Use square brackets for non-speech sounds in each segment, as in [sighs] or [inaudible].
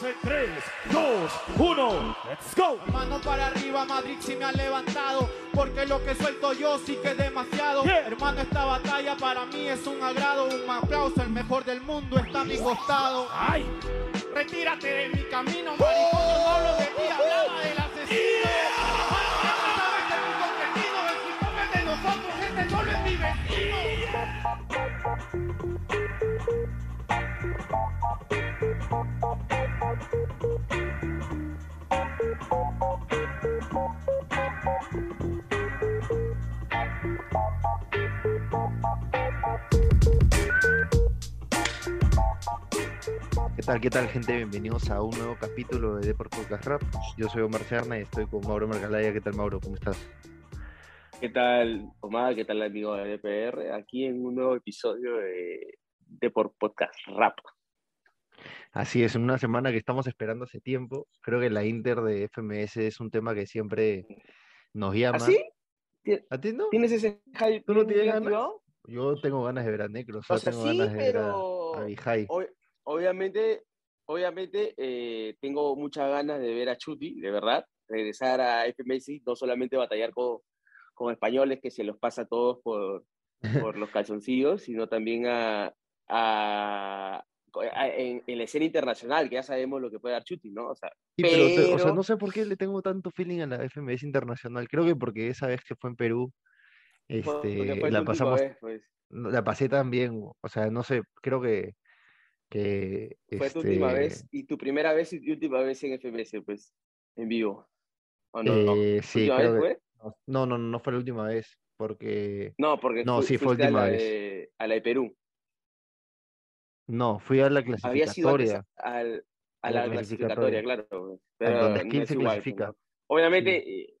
Vamos en 3, 2, 1, let's go. Mano para arriba, Madrid sí me ha levantado. Porque lo que suelto yo sí que es demasiado. Hermano, esta batalla para mí es un agrado. Un aplauso, el mejor del mundo está a mi costado. ¡Ay! Retírate de mi camino, maricón. Yo no hablo de ti, tal, qué tal, gente? Bienvenidos a un nuevo capítulo de Deport Podcast Rap. Yo soy Omar Serna y estoy con Mauro Mercalaya. ¿Qué tal, Mauro? ¿Cómo estás? ¿Qué tal, Omar? ¿Qué tal, amigo de DPR? Aquí en un nuevo episodio de, de por Podcast Rap. Así es, en una semana que estamos esperando hace tiempo. Creo que la Inter de FMS es un tema que siempre nos llama. ¿Así? ¿Ti- ¿A ti no? ¿Tienes ese hype? ¿Tú no tienes ganas? Yo tengo ganas de ver a Necro, o sea, tengo sí, ganas de ver a, pero a. ob- obviamente, obviamente eh, tengo muchas ganas de ver a Chuti, de verdad, regresar a FMS, no solamente batallar con, con españoles que se los pasa a todos por, por los calzoncillos, sino también a, a- a- en, en la escena internacional, que ya sabemos lo que puede dar Chuti, ¿no? O sea, Sí, pero, o sea, no sé por qué le tengo tanto feeling a la FMS internacional. Creo que porque esa vez que fue en Perú, este, la pasamos, vez, pues. la pasé tan bien. O sea, no sé, creo que, que Fue tu última este, vez y tu primera vez y última vez en FMS, pues, en vivo. ¿O no? no? eh, ¿Tu sí, creo vez que, fue? no, no, no, no fue la última vez, porque No, porque No, sí, fue fuiste a última la vez. de, a la de Perú. no, fui a la Había sido antes clasificatoria. al- a A la la clasificatoria, claro. Pero donde no es se igual, pues, clasifica. ¿no? Obviamente, eh,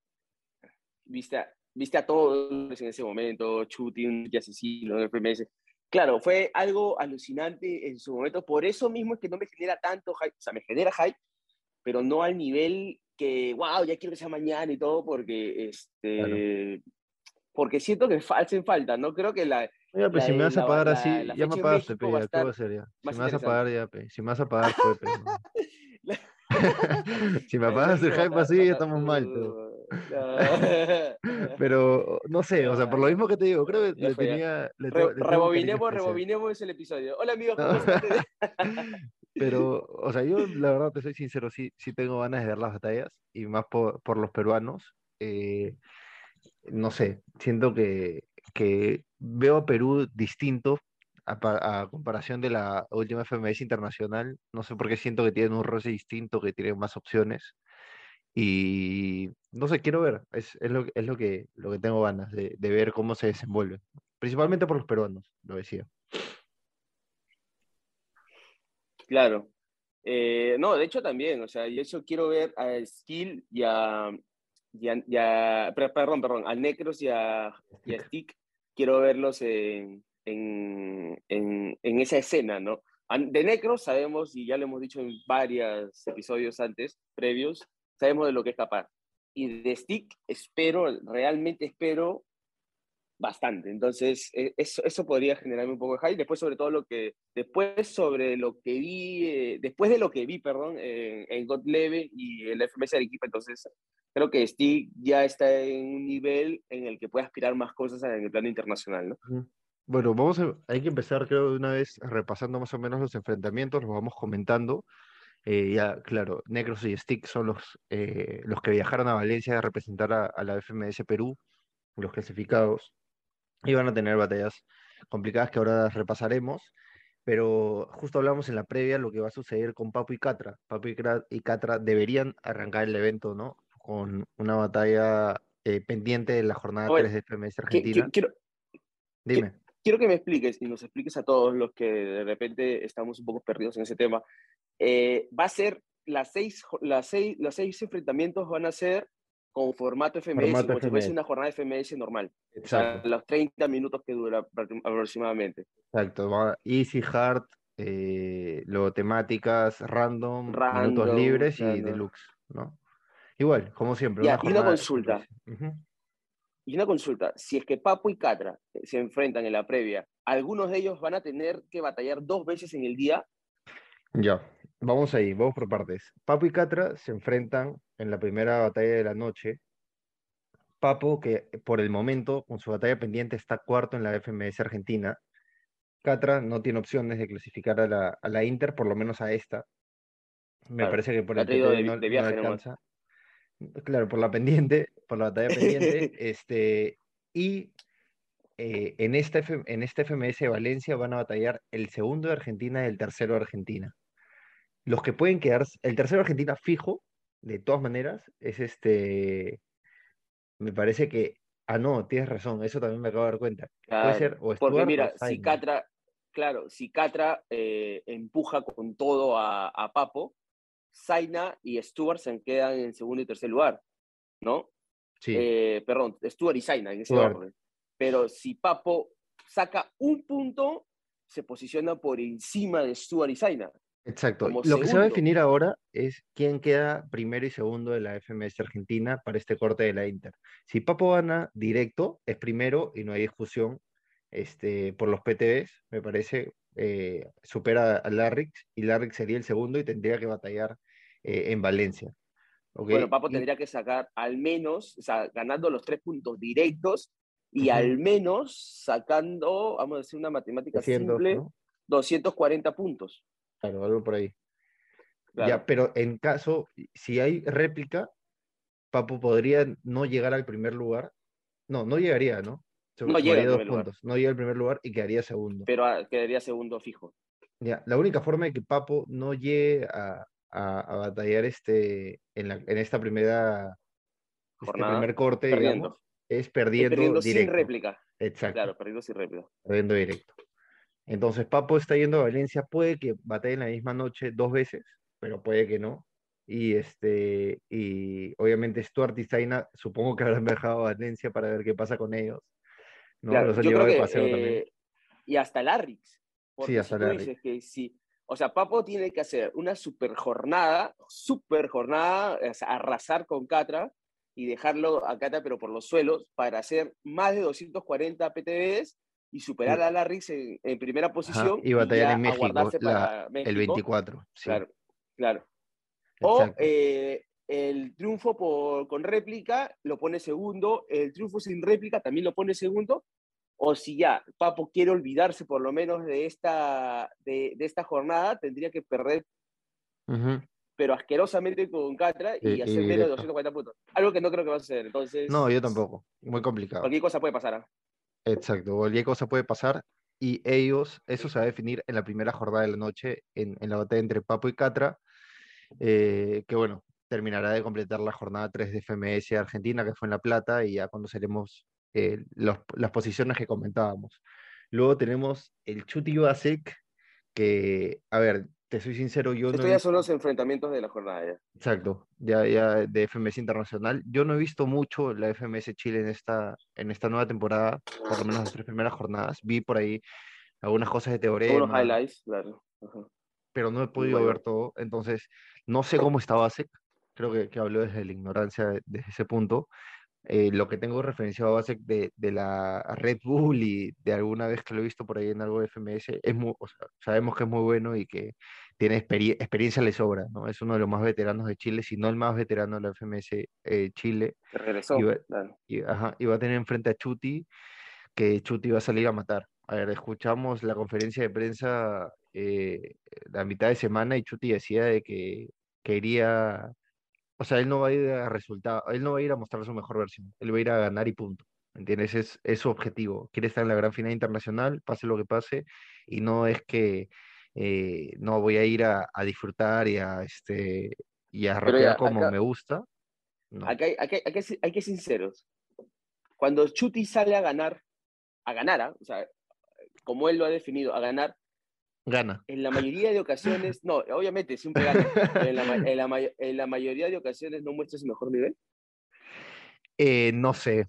viste, a, viste a todos en ese momento, Chuti, un asesino en FMS. Claro, fue algo alucinante en su momento. Por eso mismo es que no me genera tanto hype. O sea, me genera hype, pero no al nivel que, wow, ya quiero que sea mañana y todo, porque, este, porque siento que hacen falta, ¿no? Creo que la, Oye, pues si me vas a pagar así, ya me pagaste, pe, ya. Si me vas a pagar ya, pe, si me vas a pagar, [laughs] pe. [laughs] Si me pagas el hype así, ya estamos mal, pero, [laughs] [laughs] pero no sé, o sea, por lo mismo que te digo, creo que [laughs] le tenía, le, Re- le rebobinemos, rebobinemos el episodio. Hola amigos, No. ¿cómo están? Pero, o sea, yo la verdad te soy sincero, sí, sí tengo ganas de ver las batallas y más por, por los peruanos. eh, no sé, siento que, que veo a Perú distinto a, a comparación de la última FMS internacional. No sé por qué siento que tienen un roce distinto, que tienen más opciones. Y no sé, quiero ver, es, es lo, es lo que, lo que tengo ganas de, de ver cómo se desenvuelve. Principalmente por los peruanos, lo decía. Claro. Eh, no, de hecho también, o sea, y eso quiero ver a Skill y a, y a- y a- per- perdón, perdón, a Necros y a, y a Stick, quiero verlos en, en, en, en esa escena, ¿no? De Necros sabemos, y ya lo hemos dicho en varios episodios antes, previos, sabemos de lo que es capaz. Y de Stick espero, realmente espero bastante. Entonces, eh, eso, eso podría generarme un poco de hype. Después, sobre todo lo que, después sobre lo que vi, eh, después de lo que vi, perdón, en, God y el FMS Arequipa, entonces creo que Stick ya está en un nivel en el que puede aspirar más cosas en el plano internacional, ¿no? Bueno, vamos a, hay que empezar, creo, de una vez repasando más o menos los enfrentamientos, los vamos comentando. Eh, ya, claro, Necros y Stick son los, eh, los que viajaron a Valencia a representar a, a la FMS Perú, los clasificados, y van a tener batallas complicadas que ahora las repasaremos, pero justo hablamos en la previa lo que va a suceder con Papu y Catra. Papu y, Catra deberían arrancar el evento, ¿no? Con una batalla eh, pendiente de la jornada Oye, 3 de FMS Argentina. Quiero, Dime. quiero que me expliques y nos expliques a todos los que de repente estamos un poco perdidos en ese tema. Eh, va a ser las seis, las seis, los seis enfrentamientos van a ser con formato FMS, Formato como si fuese FMS. una jornada FMS normal. O sea, Exacto. los 30 minutos que dura apro- aproximadamente. Exacto, easy, hard, eh, luego temáticas, random, minutos Random, libres y claro. deluxe, ¿no? Igual, como siempre, Ya, una y una consulta. FMS. Y una consulta, si es que Papo y Catra se enfrentan en la previa, ¿algunos de ellos van a tener que batallar dos veces en el día? Ya, vamos ahí, vamos por partes. Papo y Catra se enfrentan en la primera batalla de la noche. Papo, que por el momento, con su batalla pendiente, está cuarto en la FMS Argentina. Catra no tiene opciones de clasificar a la, a la Inter, por lo menos a esta. Me Claro, parece que por el de- no, de no viaje nomás. alcanza. Claro, por la pendiente, por la batalla pendiente. [laughs] este, y eh, en, esta en este FMS de Valencia van a batallar el segundo de Argentina y el tercero de Argentina. Los que pueden quedarse, el tercero Argentina fijo, de todas maneras, es este, me parece que, ah, no, tienes razón, eso también me acabo de dar cuenta. Puede Claro, ser o Porque o mira, si. Catra, claro, si Catra eh, empuja con todo a, a Papo, Zaina y Stuart se quedan en segundo y tercer lugar, ¿no? Sí, Eh, perdón, Stuart y Zaina en ese Stuart. orden. Pero si Papo saca un punto, se posiciona por encima de Stuart y Zaina. Exacto. como Lo que se va a definir ahora es quién queda primero y segundo de la FMS Argentina para este corte de la Inter. Si Papo gana directo, es primero y no hay discusión este, por los PTVs, me parece, eh, supera a Larrix y Larrix sería el segundo y tendría que batallar eh, en Valencia. ¿ok? Bueno, Papo Y- tendría que sacar al menos, o sea, ganando los tres puntos directos y al menos sacando, vamos a decir una matemática 300, simple, ¿no? 240 puntos. Claro, algo por ahí. Claro. Ya, pero en caso, si hay réplica, Papo podría no llegar al primer lugar. No, no llegaría, ¿no? Se- No llega al dos primer lugar. puntos. No llega al primer lugar y quedaría segundo. pero ah, quedaría segundo fijo. Ya, la única forma de que Papo no llegue a, a- a batallar este, en, la, en esta primera este primer corte, perdiendo. digamos, es perdiendo, perdiendo sin directo. réplica. Exacto, Claro, perdiendo sin réplica. perdiendo directo. Entonces Papo está yendo a Valencia, puede que batalle en la misma noche dos veces, pero puede que no. Y este, y obviamente Stuart y Zaina, supongo que habrán [laughs] viajado a Valencia para ver qué pasa con ellos. ¿no? Claro, Los han llevado de paseo también. eh, y hasta Larrix. Porque hasta si Larrix. que sí, o sea, Papo tiene que hacer una super jornada, super jornada, o sea, arrasar con Catra y dejarlo a Catra, pero por los suelos, para hacer más de 240 PTVs y superar a Larrix en, en primera Ajá, posición y batallar ya en México, la- para el México. 24. Sí, Claro, claro. O exacto. eh, el triunfo por, con réplica lo pone segundo, el triunfo sin réplica también lo pone segundo, o si ya Papo quiere olvidarse por lo menos de esta, de, de esta jornada, tendría que perder, Ujú. pero asquerosamente con Catra y, Y- y hacer menos de directo. 240 puntos. Algo que no creo que va a suceder. Entonces, No, yo tampoco. Muy complicado. cualquier cosa puede pasar. Exacto, cualquier cosa puede pasar y ellos, eso se va a definir en la primera jornada de la noche, en, en la batalla entre Papo y Catra, eh, que bueno, terminará de completar la jornada 3 de FMS Argentina, que fue en La Plata, y ya conoceremos eh, los- las posiciones que comentábamos. Luego tenemos el Chuti Basek, que, a ver, te soy sincero, yo no Estos he ya son visto- los enfrentamientos de la jornada. ya. Exacto, ya, ya de FMS Internacional. Yo no he visto mucho la FMS Chile en esta, en esta nueva temporada, por lo menos las tres primeras jornadas. Vi por ahí algunas cosas de Unos teorema, highlights, claro. Ajá. pero no he podido bueno. ver todo. Entonces, no sé cómo está Basek. Creo que, que habló desde la ignorancia de- desde ese punto. Eh, lo que tengo referenciado a Basek de, de la Red Bull y de alguna vez que lo he visto por ahí en algo de FMS, es muy, o sea, sabemos que es muy bueno y que tiene experi- experiencia le sobra, ¿no? Es uno de los más veteranos de Chile, si no el más veterano de la FMS eh, Chile. Que regresó. Iba-. Y, ajá, a tener enfrente a Chuti, que Chuti va a salir a matar. A ver, escuchamos la conferencia de prensa eh, la mitad de semana y Chuti decía de que quería, o sea, él no va a ir a resultado, él no va a ir a mostrar su mejor versión, él va a ir a ganar y punto. ¿Entiendes? Es, es su objetivo. Quiere estar en la gran final internacional, pase lo que pase, y no es que eh, no voy a ir a, a disfrutar y a este y a rapear ya, como acá- me gusta. No. Acá hay, acá hay- hay que ser- sinceros. Cuando Chuti sale a ganar, a ganar, ¿ah? o sea, como él lo ha definido, a ganar, Gana. en la mayoría de ocasiones, no, obviamente siempre gana, pero en la, en la en la mayoría de ocasiones no muestra su mejor nivel. Eh, no sé,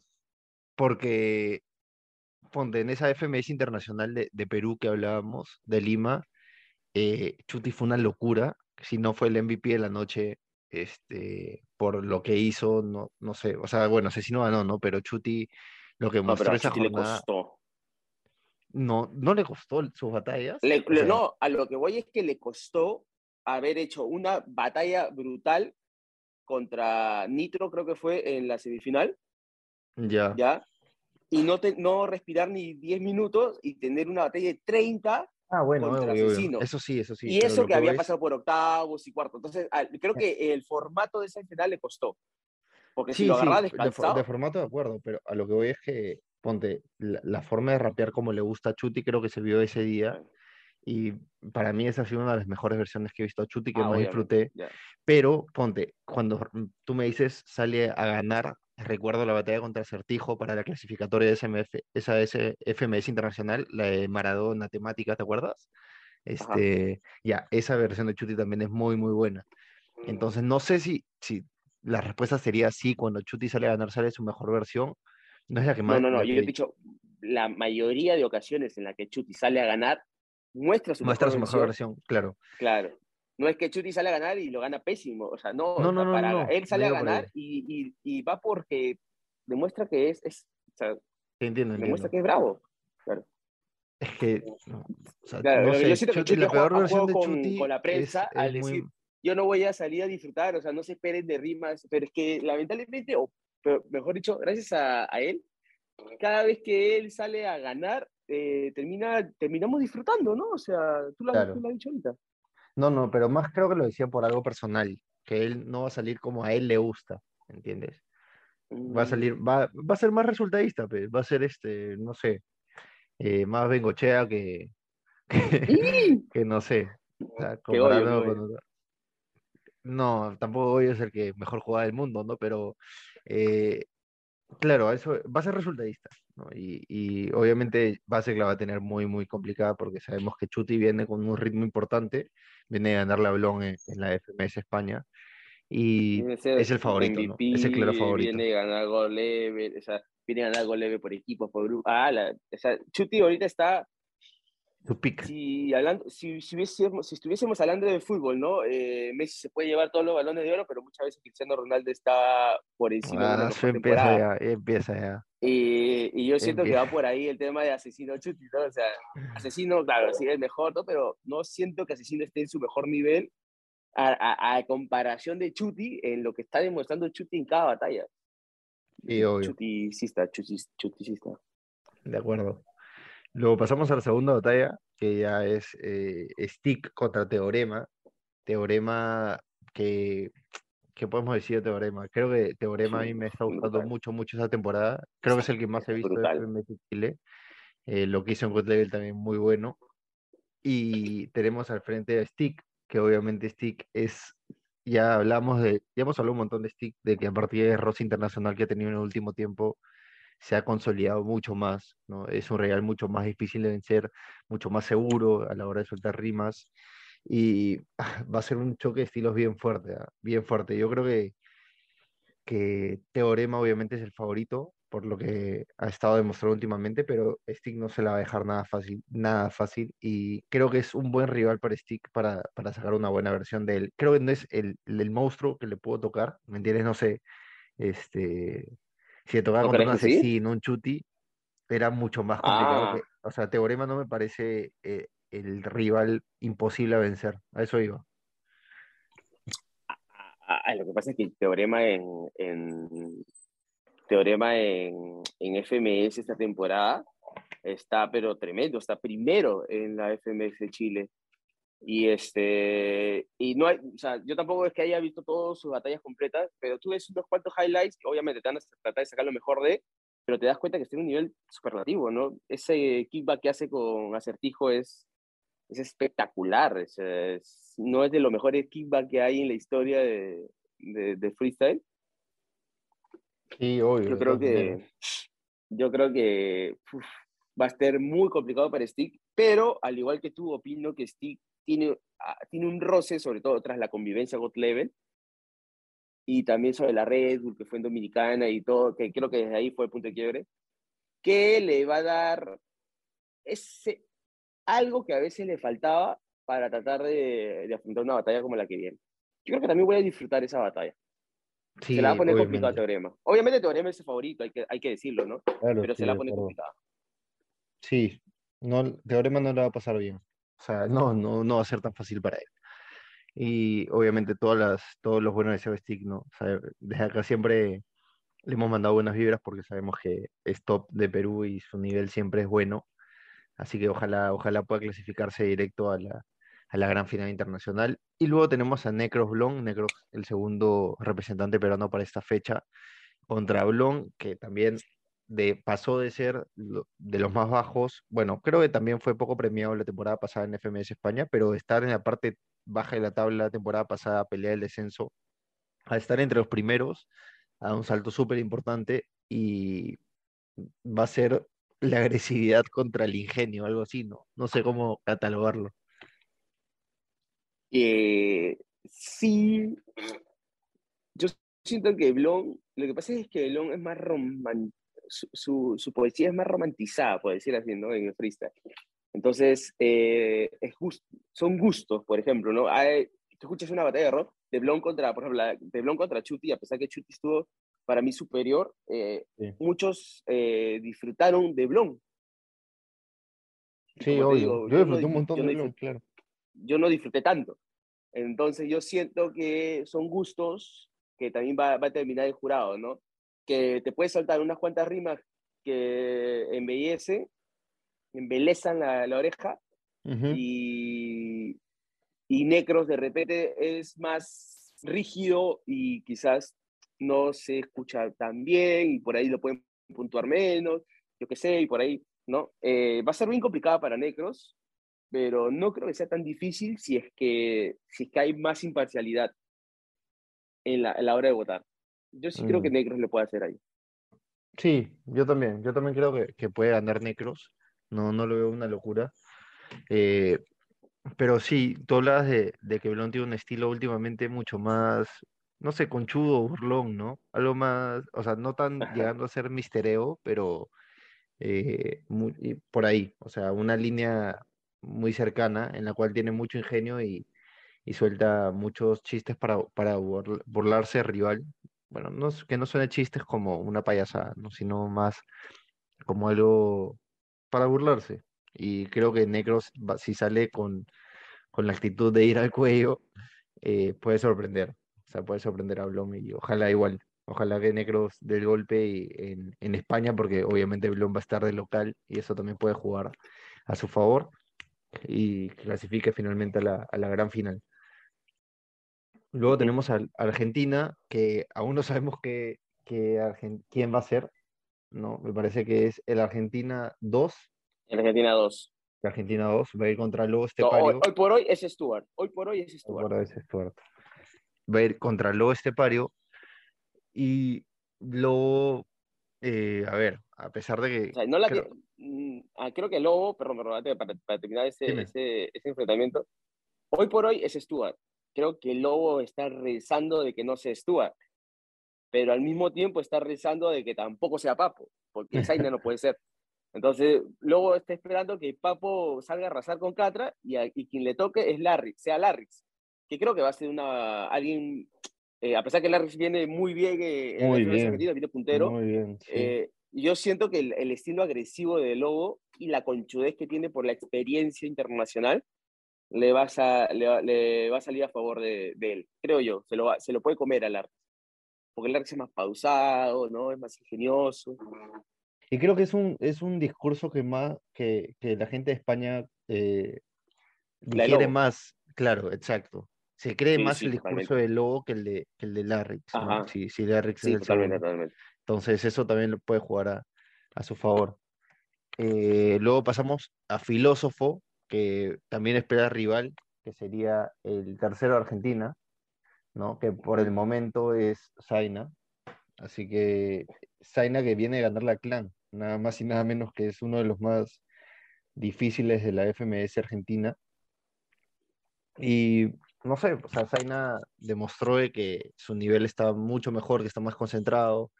porque ponte en esa FMS internacional de, de Perú que hablábamos, de Lima, eh, Chuti fue una locura. Si no fue el MVP de la noche, este, por lo que hizo, no, no sé. O sea, bueno, sé si no ganó, ¿no? Pero Chuti, lo que No, mostró pero a esa Chuti le jornada, costó. No, no le costó sus batallas. Le- le- no, a lo que voy es que le costó haber hecho una batalla brutal contra Nitro, creo que fue en la semifinal, Ya. ¿ya? Y no, te- no respirar ni 10 minutos y tener una batalla de 30 Ah, bueno, contra obvio, obvio. Asesino. Eso sí, eso sí. y eso lo que había es- pasado por octavos y cuartos. Entonces, creo que el formato de esa final le costó. Porque si Sí, lo sí, agarraba de, for- descansado, de formato de acuerdo, pero a lo que voy es que, ponte, la, la forma de rapear como le gusta a Chuti creo que se vio ese día y para mí esa ha sido una de las mejores versiones que he visto a Chuti, que ah, más disfruté, pero ponte, cuando r- tú me dices sale a ganar, recuerdo la batalla contra Certijo para la clasificatoria de SMF, esa FMS Internacional, la de Maradona temática, ¿te acuerdas? Este, ya, esa versión de Chuti también es muy, muy buena. Mm, Entonces, no sé si, si la respuesta sería sí, cuando Chuti sale a ganar, sale su mejor versión. No es la que No, más. no, no. la Yo que he dicho, la mayoría de ocasiones en las que Chuti sale a ganar, muestra su muestra mejor su mejor versión. claro. Claro. No es que Chuti sale a ganar y lo gana pésimo. O sea, no. No, no, no, para, no, no, Él sale no a ganar y, y, y va porque demuestra que es, es o sea, entiendo, demuestra entiendo. que es bravo. Es que, no, o sea, Claro, no lo que sé, yo siento que Chuti, Chuti la peor versión de con- Chuti con la es, prensa es al decir, yo no voy a salir a disfrutar, o sea, no se esperen de rimas, pero es que lamentablemente, o pero mejor dicho, gracias a, a él, cada vez que él sale a ganar, eh, termina, terminamos disfrutando, ¿no? O sea, tú lo, has- Claro. tú lo has dicho ahorita. No, no, pero más creo que lo decía por algo personal, que él no va a salir como a él le gusta, ¿entiendes? Va a salir, Mm, va, va a ser más resultadista, pues, va a ser este, no sé, eh, más bengochea que, [laughs] que, que no sé, o sea, con No, tampoco voy a ser que mejor jugada del mundo, ¿no? Pero eh, claro, eso va a ser resultadista, ¿no? Y, y obviamente Basek la va a tener muy, muy complicada porque sabemos que Chuti viene con un ritmo importante, viene a ganar la Blon en, en la FMS España y es el favorito, ¿no? Es el claro MVP, favorito. Viene a ganar gol leve, o sea, viene a ganar gol leve por equipos, por grupos. Ah, la, o sea, Chuti ahorita está, Su pick. si, hablando, si, si, hubiésemos- si estuviésemos hablando de fútbol, ¿no? Eh, Messi se puede llevar todos los balones de oro, pero muchas veces Cristiano Ronaldo está por encima de Ah, mejor eso empieza ya, empieza ya. Y, y yo siento que va por ahí el tema de Asesino Chuti, ¿no? O sea, Asesino, claro, sí es mejor, ¿no? Pero no siento que Asesino esté en su mejor nivel a, a- a comparación de Chuti en lo que está demostrando Chuti en cada batalla. Sí, obvio. Chuticista, chuticista. De acuerdo. Luego pasamos a la segunda batalla, que ya es eh, Stick contra Teorema. Teorema que, ¿qué podemos decir de Teorema? Creo que Teorema a mí me está gustando brutal. mucho, mucho esa temporada. Creo que es el que más he visto. FMS Chile. Eh, lo que hizo en God Level también muy bueno. Y tenemos al frente a Stick, que obviamente Stick es, ya hablamos de, ya hemos hablado un montón de Stick, de que a partir de Rosa Internacional que ha tenido en el último tiempo, se ha consolidado mucho más, ¿no? Es un Real mucho más difícil de vencer, mucho más seguro a la hora de soltar rimas y [sighs] va a ser un choque de estilos bien fuerte, ¿ah? bien fuerte. Yo creo que, que Teorema obviamente es el favorito por lo que ha estado demostrando últimamente, pero Stick no se la va a dejar nada fácil, nada fácil y creo que es un buen rival para Stick para, para sacar una buena versión de él. Creo que no es el, el monstruo que le puedo tocar, ¿me entiendes? No sé, este, si le tocaba ¿No contra un sí? asesino, un chuti, era mucho más complicado Ah. que, o sea, Teorema no me parece eh, el rival imposible a vencer, a eso iba. Ah, ah, lo que pasa es que el teorema en, en teorema en, en FMS esta temporada está pero tremendo, está primero en la FMS de Chile. Y este y no hay, o sea, yo tampoco es que haya visto todas sus batallas completas, pero tú ves unos cuantos highlights, y obviamente te van a tratar de sacar lo mejor de, pero te das cuenta que está en un nivel superlativo, ¿no? Ese kickback que hace con Acertijo es, es espectacular, es, es- no es de los mejores kickback que hay en la historia de, de, de freestyle. Sí, obvio. Yo creo que, yo creo que uf, va a estar muy complicado para Stick, pero al igual que tú, opino que Stick tiene, ah, tiene un roce, sobre todo tras la convivencia God Level, y también sobre la Red Bull, que fue en Dominicana y todo, que creo que desde ahí fue el punto de quiebre, que le va a dar ese, algo que a veces le faltaba para tratar de, de afrontar una batalla como la que viene. Yo creo que también voy a disfrutar esa batalla. Sí, se la va a poner complicado a obviamente. Teorema. Obviamente Teorema es el favorito, hay que, hay que decirlo, ¿no? Claro, Pero sí, se la pone complicada. Sí, no, Teorema no le va a pasar bien. O sea, no, no, no va a ser tan fácil para él. Y obviamente todas las, todos los buenos deseos de Stick, ¿no? O sea, desde acá siempre le hemos mandado buenas vibras porque sabemos que es top de Perú y su nivel siempre es bueno. Así que ojalá, ojalá pueda clasificarse directo a la, a la gran final internacional. Y luego tenemos a Necros Blon, Necros el segundo representante peruano para esta fecha, contra Blon, que también de, pasó de ser de los más bajos, bueno, creo que también fue poco premiado la temporada pasada en FMS España, pero estar en la parte baja de la tabla la temporada pasada, pelear el descenso, a estar entre los primeros, a un salto súper importante y va a ser la agresividad contra el ingenio, algo así, ¿no? No sé cómo catalogarlo. Eh, sí, yo siento que Blon, lo que pasa es que Blon es más romántico, su, su, poesía es más romantizada, por decir así, ¿no? En el freestyle. Entonces, eh, es son gustos, por ejemplo, ¿no? Hay, tú escuchas una batalla de rock de Blon contra, por ejemplo, de Blon contra Chuti, a pesar que Chuti estuvo para mí superior, eh, muchos eh, disfrutaron de Blon. Sí, obvio. yo, disfruté un montón de Blon, claro. Yo no disfruté tanto. Entonces, yo siento que son gustos que también va, va a terminar el jurado, ¿no? Que te puedes saltar unas cuantas rimas que embellecen, embelezan la, la oreja, y, y Necros de repente es más rígido y quizás no se escucha tan bien y por ahí lo pueden puntuar menos, yo qué sé, y por ahí, ¿no? Eh, va a ser bien complicada para Necros, pero no creo que sea tan difícil si es que, si es que hay más imparcialidad en la, en la hora de votar. Yo sí creo que mm. Necros le puede hacer ahí. Sí, yo también, yo también creo que, que puede ganar Necros, no, no lo veo una locura. Eh, pero sí, tú hablas de, de que Blon tiene un estilo últimamente mucho más, no sé, conchudo, burlón, ¿no? Algo más, o sea, no tan llegando a ser mistereo, pero eh, por ahí, o sea, una línea muy cercana en la cual tiene mucho ingenio y, y suelta muchos chistes para, para burlarse rival. Bueno, no, que no suene chistes como una payasada, ¿no? sino más como algo para burlarse. Y creo que Necros, si sale con, con la actitud de ir al cuello, eh, puede sorprender. O sea, puede sorprender a Blom y ojalá igual. Ojalá que Necros del golpe en, en, España, porque obviamente Blom va a estar de local y eso también puede jugar a su favor y clasifique finalmente a la, a la gran final. Luego tenemos a, Argentina, que aún no sabemos qué, quién va a ser. ¿no? Me parece que es el Argentina 2. El Argentina 2. Argentina 2 va a ir contra Lobo Estepario. hoy, por hoy es Stuart. Hoy por hoy es Stuart. Hoy por hoy es Stuart va a ir contra Lobo Estepario. Y Lobo, eh, a ver, a pesar de que. no la creo... Que, mm, ah, creo que Lobo, perdón, perdón para, para, terminar ese, ese, ese, enfrentamiento, hoy por hoy es Stuart. Creo que Lobo está rezando de que no sea Stuart, pero al mismo tiempo está rezando de que tampoco sea Papo, porque Zaina [laughs] no puede ser. Entonces, Lobo está esperando que Papo salga a arrasar con Catra y, y quien le toque es Larry, sea Larrix que creo que va a ser una, alguien, eh, a pesar que Larry viene muy bien eh, muy bien. viene puntero, muy bien, eh, yo siento que el, estilo agresivo de Lobo y la conchudez que tiene por la experiencia internacional le, vas a, le, va a salir a favor de, él, creo yo, se lo, se lo puede comer a Larry, porque Larry es más pausado, ¿no? es más ingenioso. Y creo que es un, es un discurso que, más, que, que la gente de España eh, digiere más, claro, exacto se cree más el discurso de Lobo que el de, que el de Larry. Si, si Larrix es el totalmente, Entonces eso también lo puede jugar a, a su favor. Eh, luego pasamos a Filósofo, que también espera rival, que sería el tercero de Argentina, ¿no? que por el momento es Zaina. Así que Zaina que viene a ganar la clan, nada más y nada menos que es uno de los más difíciles de la FMS Argentina. Y no sé, o sea, Zaina demostró que su nivel está mucho mejor, que está más concentrado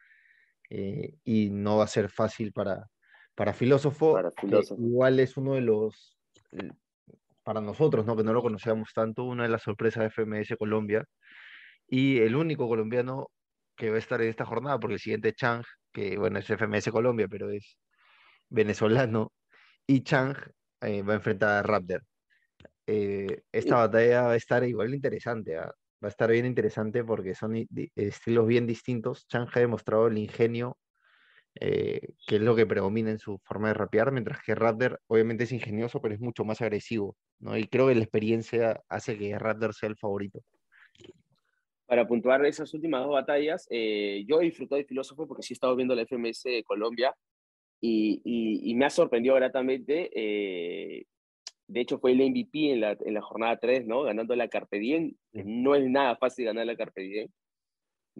eh, y no va a ser fácil para, para Filósofo. igual es uno de los, para nosotros, ¿no? que no lo conocíamos tanto, una de las sorpresas de FMS Colombia y el único colombiano que va a estar en esta jornada, porque el siguiente Chang, que bueno, es FMS Colombia, pero es venezolano, y Chang eh, va a enfrentar a Raptor. eh, esta batalla va a estar igual interesante. ¿ah? Va a estar bien interesante porque son estilos bien distintos. Chang ha demostrado el ingenio, eh, que es lo que predomina en su forma de rapear, mientras que Raptor obviamente es ingenioso, pero es mucho más agresivo, ¿no? Y creo que la experiencia hace que Raptor sea el favorito. Para puntuar esas últimas dos batallas, eh, yo he disfrutado de Filósofo porque sí he estado viendo la FMS de Colombia y, y- y me ha sorprendido gratamente. eh, de hecho, fue el MVP en la, en la jornada 3, ¿no? Ganando la Carpe Diem. No es nada fácil ganar la Carpe Diem,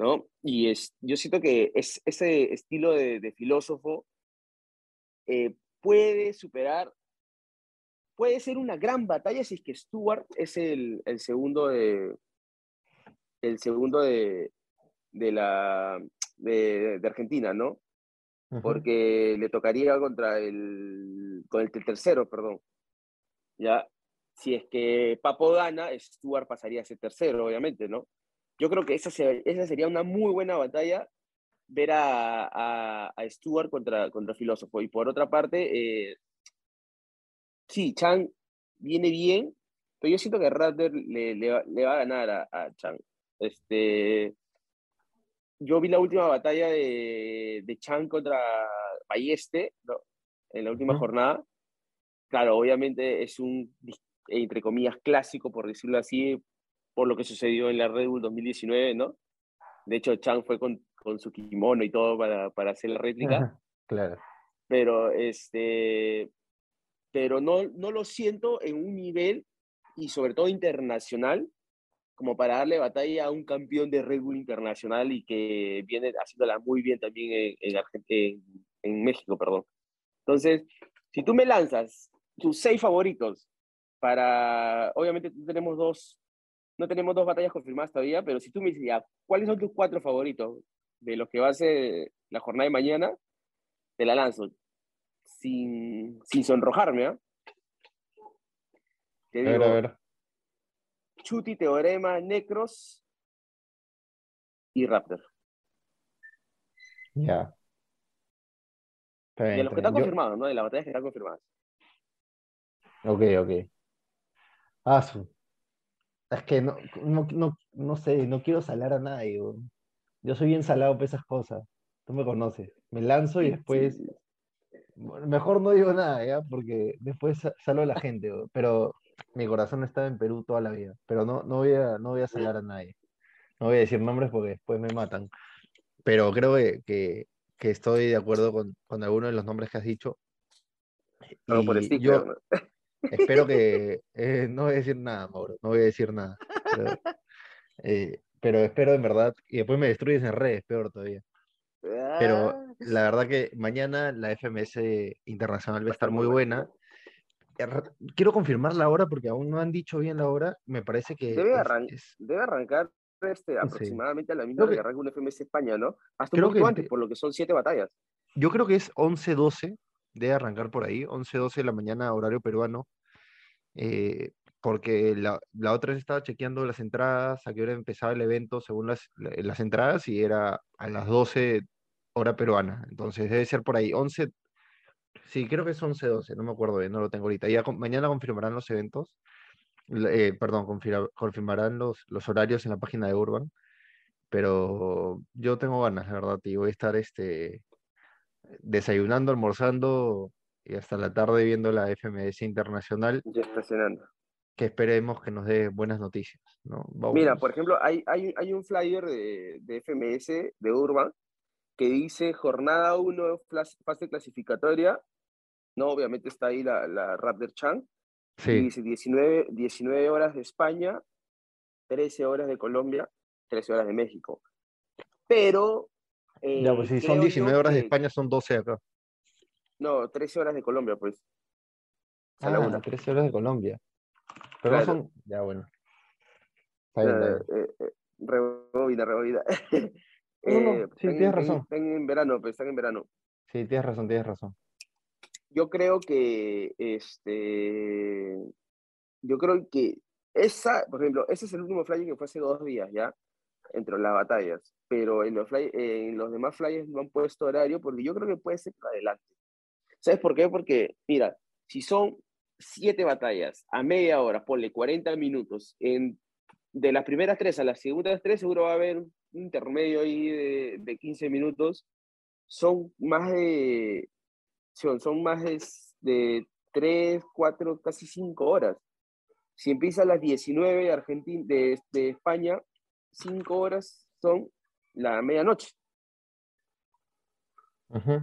¿no? Y es, yo siento que es, ese estilo de, de filósofo eh, puede superar, puede ser una gran batalla si es que Stuart es el, el segundo de, el segundo de, de la de, de Argentina, ¿no? Porque le tocaría contra el con el tercero, perdón. Ya, si es que Papo gana, Stuart pasaría a ser tercero, obviamente, ¿no? Yo creo que esa, se- esa sería una muy buena batalla ver a, a, a Stuart contra, contra Filósofo. Y por otra parte, eh, sí, Chang viene bien, pero yo siento que Raptor le, le, va- le va a ganar a, a Chang. Este, yo vi la última batalla de, de Chang contra Balleste, ¿no? en la última jornada. Claro, obviamente es un, entre comillas, clásico, por decirlo así, por lo que sucedió en la Red Bull 2019, ¿no? De hecho, Chang fue con, con su kimono y todo para, para hacer la réplica Claro. pero este pero no, no lo siento en un nivel y sobre todo internacional como para darle batalla a un campeón de Red Bull internacional y que viene haciéndola muy bien también en, en, en- México, perdón. Entonces, si tú me lanzas tus seis favoritos para, obviamente tenemos dos, no tenemos dos batallas confirmadas todavía, pero si tú me dices, ya, ¿cuáles son tus cuatro favoritos de los que va a ser la jornada de mañana? Te la lanzo sin, sin sonrojarme, ¿ah? Te A digo, ver, a ver. Chuti, Teorema, Necros y Raptor. Ya. Bien, De los que están. Yo- confirmados, ¿no? De las batallas que están confirmadas. Ok, ok. Ah, su. Es que no, no, no, no sé, no quiero salar a nadie. weón. Yo soy bien salado para esas cosas. Tú me conoces. Me lanzo y después. Sí, Mejor no digo nada, ¿ya? Porque después sa- salvo a la gente. Pero mi corazón está en Perú toda la vida. Pero no, no voy a, no voy a salar a nadie. No voy a decir nombres porque después me matan. Pero creo que, que, que estoy de acuerdo con, con alguno de los nombres que has dicho. Solo por Y sticker, yo, ¿no? Espero que. eh, no voy a decir nada, Mauro. No voy a decir nada. Pero, eh, pero espero en verdad. Y después me destruyes en redes, peor todavía. Pero Ah, la verdad que mañana la FMS internacional va a estar muy buena. Eh, Quiero confirmar la hora porque aún no han dicho bien la hora. Me parece que Debe, arran- es- debe arrancar este, Sí. aproximadamente a la misma hora que que- arranca un FMS España, ¿no? Hasta un creo poquito que antes, por lo que son siete batallas. Yo creo que es 11-12, debe arrancar por ahí, 11-12 de la mañana, horario peruano, eh, porque la, la otra vez estaba chequeando las entradas, a qué hora empezaba el evento según las, la- las entradas y era a las 12 hora peruana, entonces debe ser por ahí, 11, sí, creo que es 11-12, no me acuerdo bien, no lo tengo ahorita, ya mañana confirmarán los eventos, eh, perdón, confira- confirmarán los, los horarios en la página de Urban, pero yo tengo ganas, la verdad, y voy a estar este desayunando, almorzando y hasta la tarde viendo la FMS Internacional, que esperemos que nos dé buenas noticias, ¿no? Mira, por ejemplo, hay, hay, hay un flyer de, de FMS de Urban que dice jornada 1, fase clasificatoria. No, obviamente está ahí la, la Raptor Chan. Y dice 19, 19 horas de España, 13 horas de Colombia, 13 horas de México. Pero. ya, eh, pues si son yo 19 horas de España, son 12 acá. No, 13 horas de Colombia, pues. A la Ah, una. 13 horas de Colombia. Pero no Claro. son, ya bueno. Está bien, está bien. Eh, eh, rebobina, rebobina. [laughs] No, no, Eh, sí, están- tienes razón. Están en verano, pues están en verano. Sí, tienes razón, tienes razón. Yo creo que, este, yo creo que esa, por ejemplo, ese es el último flyer que fue hace dos días, ¿ya? Entre las batallas. Pero en los, fly- en los demás flyers no han puesto horario porque yo creo que puede ser para adelante. ¿Sabes por qué? Porque, mira, si son siete batallas a media hora, ponle 40 minutos, en, de las primeras tres a las segundas tres seguro va a haber un intermedio ahí de, de 15 minutos, son más de, son, son más de, de 3, 4, casi 5 horas. Si empieza a las 19 de, Argentina, de, de España, 5 horas son la medianoche. Ujú.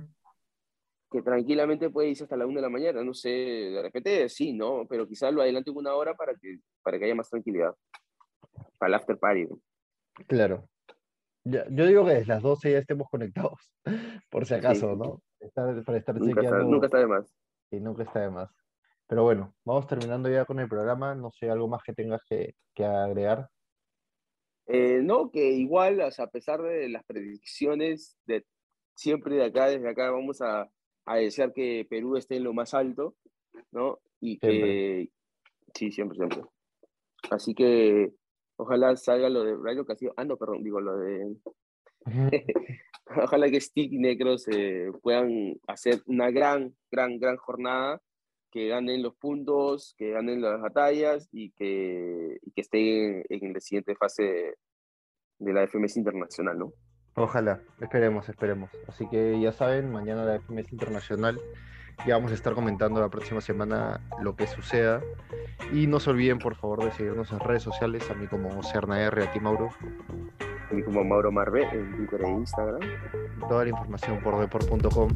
Que tranquilamente puede irse hasta la 1 de la mañana, no sé, de repente sí, ¿no? Pero quizás lo adelante una hora para que, para que haya más tranquilidad. Para el after party. ¿no? Claro. Ya- yo digo que desde las 12 ya estemos conectados, [laughs] por si Sí. acaso, ¿no? Estar- para estar Nunca está, nunca está de más. y nunca está de más. Pero bueno, vamos terminando ya con el programa. No sé, algo más que tengas que, que agregar. Eh, no, que igual, o sea, a pesar de las predicciones de siempre de acá, desde acá vamos a, a desear que Perú esté en lo más alto, ¿no? Y que, sí, siempre, siempre. Así que ojalá salga lo de Rayo Castillo, ah, no, perdón, digo lo de, [laughs] ojalá que Stick y Necros eh, puedan hacer una gran, gran, gran jornada, que ganen los puntos, que ganen las batallas y que, y que estén en la siguiente fase de la FMS Internacional, ¿no? Ojalá, esperemos, esperemos. Así que ya saben, mañana la FMS Internacional ya vamos a estar comentando la próxima semana lo que suceda. Y no se olviden, por favor, de seguirnos en redes sociales, a mí como CernaR, a ti Mauro. A mí como Mauro Marvé en Twitter e Instagram. Toda la información por deport.com.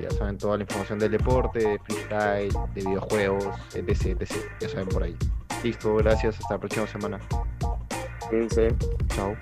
Ya saben, toda la información del deporte, de freestyle, de videojuegos, etc, etc. Ya saben por ahí. Listo, gracias, hasta la próxima semana. Fíjense. Chao.